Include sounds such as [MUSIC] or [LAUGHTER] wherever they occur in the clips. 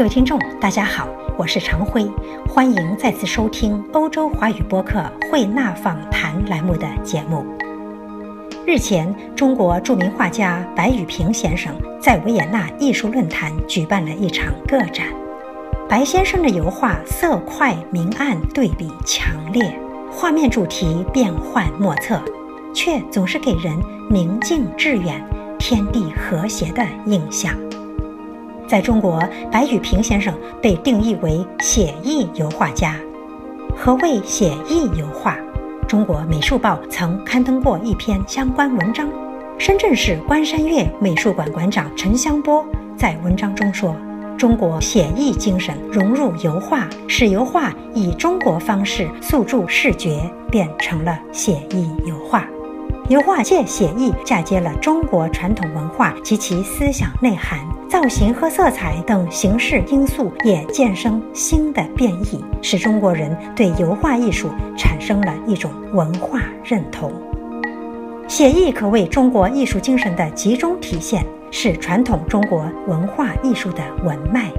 各位听众，大家好，我是常辉，欢迎再次收听欧洲华语播客慧纳访谈栏目的节目。日前，中国著名画家白宇平先生在维也纳艺术论坛举办了一场个展。白先生的油画色块明暗对比强烈，画面主题变幻莫测，却总是给人宁静致远、天地和谐的印象。在中国，白宇平先生被定义为写意油画家。何谓写意油画？中国美术报曾刊登过一篇相关文章。深圳市关山月美术馆馆长陈香波在文章中说：“中国写意精神融入油画，使油画以中国方式诉诸视觉，变成了写意油画。油画借写意嫁接了中国传统文化及其思想内涵。”造型和色彩等形式因素也渐生新的变异，使中国人对油画艺术产生了一种文化认同。写意可谓中国艺术精神的集中体现，是传统中国文化艺术的文脉。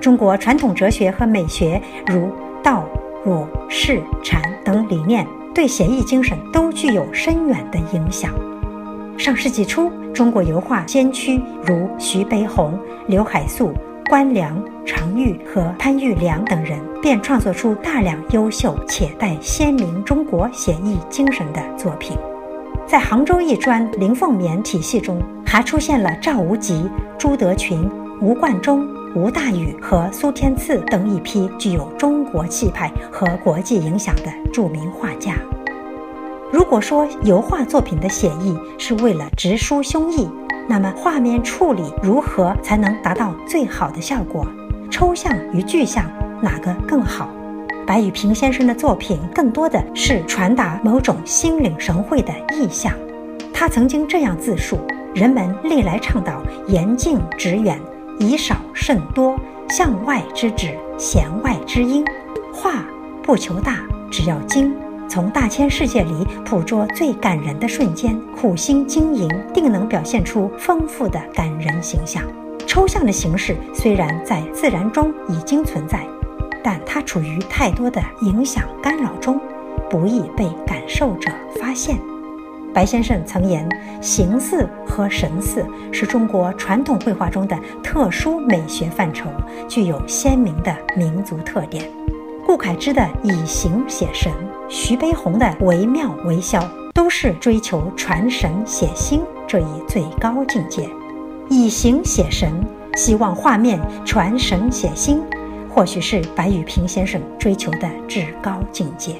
中国传统哲学和美学，如道、儒、释、禅等理念，对写意精神都具有深远的影响。上世纪初。中国油画先驱如徐悲鸿、刘海粟、关良、常玉和潘玉良等人，便创作出大量优秀且带鲜明中国写意精神的作品。在杭州艺专林凤眠体系中，还出现了赵无极、朱德群、吴冠中、吴大羽和苏天赐等一批具有中国气派和国际影响的著名画家。如果说油画作品的写意是为了直抒胸臆，那么画面处理如何才能达到最好的效果？抽象与具象哪个更好？白宇平先生的作品更多的是传达某种心领神会的意象。他曾经这样自述：人们历来倡导言近直远，以少胜多，向外之旨，弦外之音。画不求大，只要精。从大千世界里捕捉最感人的瞬间，苦心经营，定能表现出丰富的感人形象。抽象的形式虽然在自然中已经存在，但它处于太多的影响干扰中，不易被感受者发现。白先生曾言：“形似和神似是中国传统绘画中的特殊美学范畴，具有鲜明的民族特点。”顾恺之的以形写神，徐悲鸿的惟妙惟肖，都是追求传神写心这一最高境界。以形写神，希望画面传神写心，或许是白宇平先生追求的至高境界。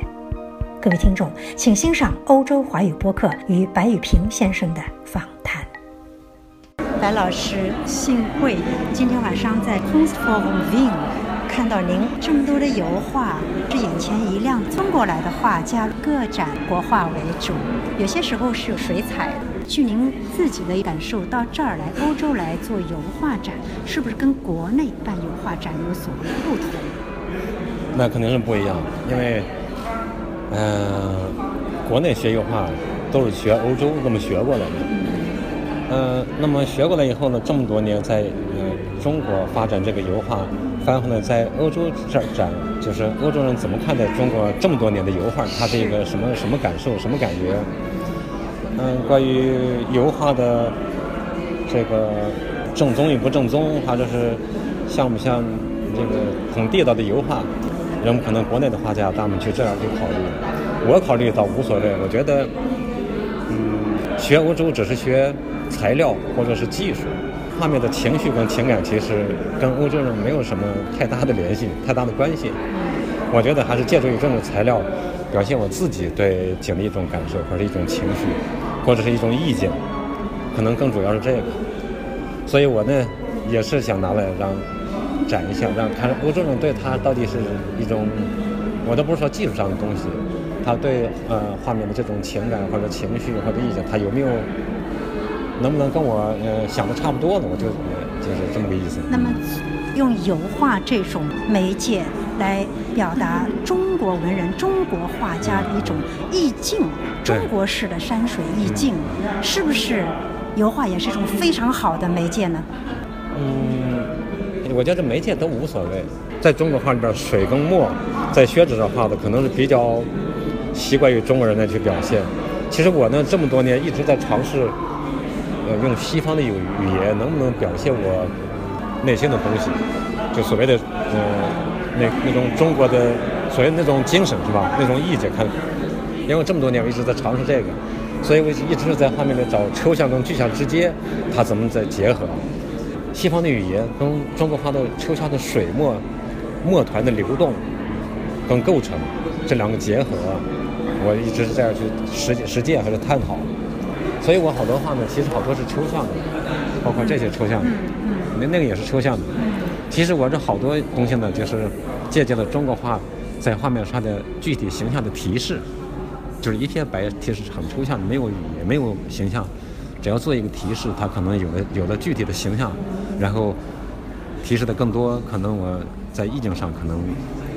各位听众，请欣赏欧洲华语播客与白宇平先生的访谈。白老师，幸会，今天晚上在 Kunstforum Wien。看到您这么多的油画，是眼前一亮。中国来的画家个展国画为主，有些时候是有水彩的。据您自己的感受，到这儿来欧洲来做油画展，是不是跟国内办油画展有所不同？那肯定是不一样，因为，嗯，国内学油画都是学欧洲那么学过来的。嗯，那么学过来以后呢，这么多年在中国发展这个油画。然后呢，在欧洲这儿展，就是欧洲人怎么看待中国这么多年的油画？他是一个什么什么感受？什么感觉？嗯，关于油画的这个正宗与不正宗，或者是像不像这个很地道的油画？人们可能国内的画家他们去这样去考虑，我考虑倒无所谓。我觉得，嗯，学欧洲只是学材料或者是技术。画面的情绪跟情感其实跟欧洲人没有什么太大的联系、[LAUGHS] 太大的关系。我觉得还是借助于这种材料，表现我自己对景的一种感受，或者一种情绪，或者是一种意见，可能更主要是这个。所以我呢，也是想拿来让展一下，让看欧洲人对他到底是一种，我都不是说技术上的东西，他对呃画面的这种情感或者情绪或者意见，他有没有？能不能跟我呃想的差不多呢？我就就是这么个意思。那么，用油画这种媒介来表达中国文人、中国画家的一种意境，中国式的山水意境，是不是油画也是一种非常好的媒介呢？嗯，我觉得媒介都无所谓。在中国画里边，水跟墨在宣纸上画的，可能是比较习惯于中国人的去表现。其实我呢，这么多年一直在尝试，呃，用西方的语语言能不能表现我内心的东西，就所谓的呃那那种中国的所谓那种精神是吧？那种意境看。因为这么多年我一直在尝试这个，所以我一直在画面里找抽象跟具象之间，它怎么在结合？西方的语言跟中国画的抽象的水墨墨团的流动跟构成这两个结合，我一直是这样去实实践或者探讨。所以我好多画呢，其实好多是抽象的，包括这些抽象的，那那个也是抽象的。其实我这好多东西呢，就是借鉴了中国画在画面上的具体形象的提示。就是一片白，其实很抽象的，没有语言，没有形象。只要做一个提示，它可能有了有了具体的形象，然后提示的更多，可能我在意境上可能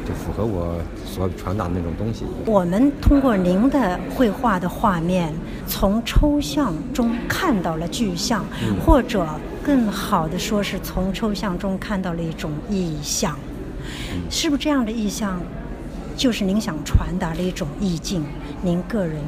就符合我所传达的那种东西。我们通过您的绘画的画面，从抽象中看到了具象，或者更好的说是从抽象中看到了一种意象，是不是这样的意象？就是您想传达的一种意境，您个人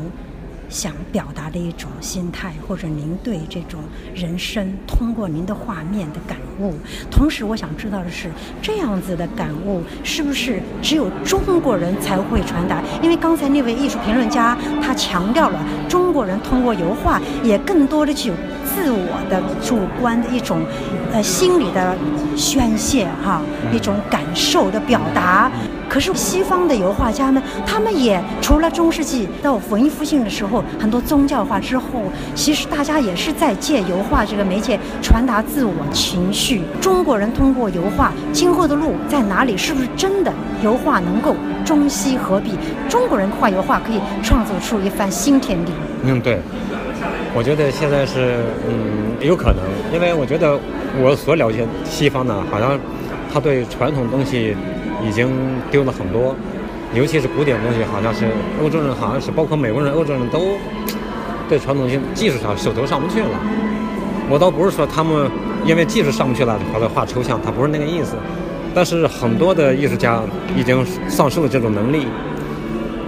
想表达的一种心态，或者您对这种人生通过您的画面的感悟。同时，我想知道的是，这样子的感悟是不是只有中国人才会传达？因为刚才那位艺术评论家他强调了，中国人通过油画也更多的具有自我的主观的一种呃心理的宣泄哈，一种感受的表达。可是西方的油画家们，他们也除了中世纪到文艺复兴的时候，很多宗教化之后，其实大家也是在借油画这个媒介传达自我情绪。中国人通过油画，今后的路在哪里？是不是真的油画能够中西合璧？中国人画油画可以创造出一番新天地？嗯，对，我觉得现在是嗯有可能，因为我觉得我所了解西方呢，好像他对传统东西。已经丢了很多，尤其是古典东西，好像是欧洲人，好像是包括美国人、欧洲人都 [TSK] 对传统性技术上手头上不去了。我倒不是说他们因为技术上不去了，跑来画抽象，他不是那个意思。但是很多的艺术家已经丧失了这种能力。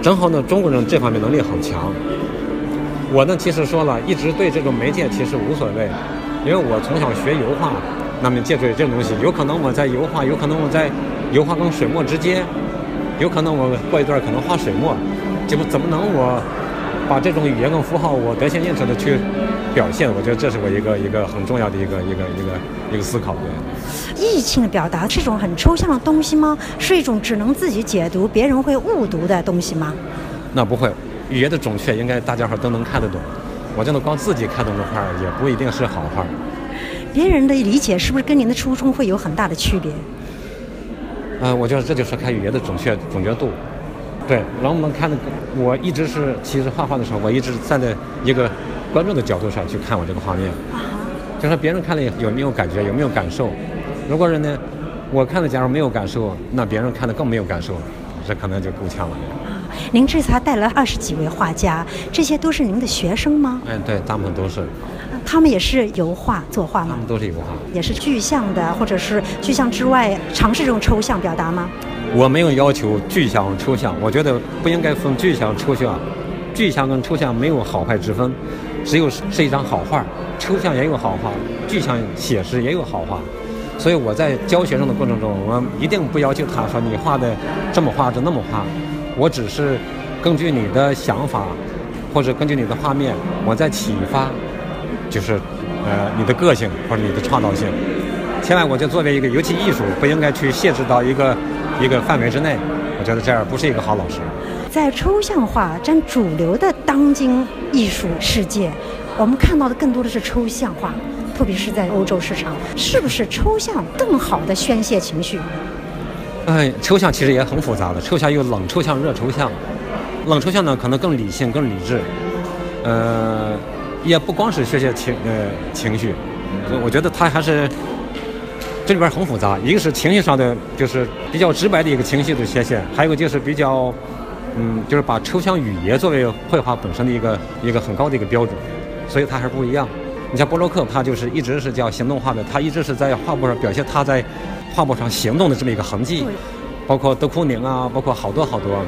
正好呢，中国人这方面能力很强。我呢，其实说了一直对这种媒介其实无所谓，因为我从小学油画，那么借助这种东西，有可能我在油画，有可能我在。油画跟水墨之间，有可能我过一段可能画水墨，结果怎么能我把这种语言跟符号我得心应手的去表现？我觉得这是我一个一个很重要的一个一个一个一个思考。对，意境的表达是一种很抽象的东西吗？是一种只能自己解读，别人会误读的东西吗？那不会，语言的准确应该大家伙都能看得懂。我真的光自己看懂的画也不一定是好画。别人的理解是不是跟您的初衷会有很大的区别？嗯，我觉得这就是看语言的准确准确度。对，然后我们看的，我一直是其实画画的时候，我一直站在一个观众的角度上去看我这个画面，就说别人看了有没有感觉，有没有感受。如果人呢，我看了假如没有感受，那别人看的更没有感受，这可能就够呛了。您这次还带来二十几位画家，这些都是您的学生吗？嗯，对，大部分都是。他们也是油画作画吗？他们都是油画，也是具象的，或者是具象之外尝试这种抽象表达吗？我没有要求具象抽象，我觉得不应该分具象抽象，具象跟抽象没有好坏之分，只有是一张好画，抽象也有好画，具象写实也有好画，所以我在教学生的过程中，我一定不要求他说你画的这么画就那么画，我只是根据你的想法，或者根据你的画面，我在启发。就是，呃，你的个性或者你的创造性，千万我就作为一个尤其艺术，不应该去限制到一个一个范围之内。我觉得这样不是一个好老师。在抽象化占主流的当今艺术世界，我们看到的更多的是抽象化，特别是在欧洲市场，是不是抽象更好的宣泄情绪？哎，抽象其实也很复杂的，抽象又冷抽象、热抽象。冷抽象呢，可能更理性、更理智。呃。也不光是宣泄情呃情绪，我觉得他还是这里边很复杂。一个是情绪上的，就是比较直白的一个情绪的宣泄；还有一个就是比较，嗯，就是把抽象语言作为绘画本身的一个一个很高的一个标准，所以它还是不一样。你像波洛克，他就是一直是叫行动画的，他一直是在画布上表现他在画布上行动的这么一个痕迹。包括德库宁啊，包括好多好多，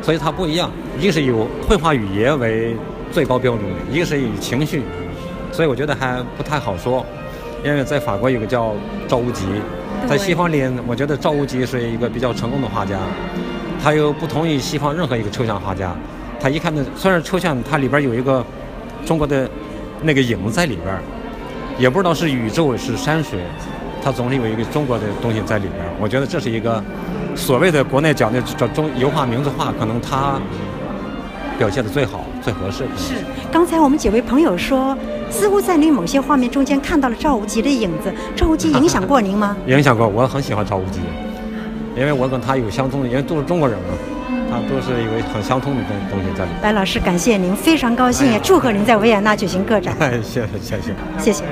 所以它不一样。一个是有绘画语言为最高标准，一个是以情绪，所以我觉得还不太好说。因为在法国有个叫赵无极，在西方里，我觉得赵无极是一个比较成功的画家。他又不同于西方任何一个抽象画家，他一看呢，虽然抽象，它里边有一个中国的那个影在里边，也不知道是宇宙是山水，它总是有一个中国的东西在里边。我觉得这是一个。所谓的国内讲的叫中油画名字画，可能他表现的最好、最合适。是，刚才我们几位朋友说，似乎在您某些画面中间看到了赵无极的影子。赵无极影响过您吗？[LAUGHS] 影响过，我很喜欢赵无极，因为我跟他有相通的，因为都是中国人嘛，他都是一个很相通的东东西在里面。白老师，感谢您，非常高兴，也祝贺您在维也纳举行个展。谢谢谢谢谢谢。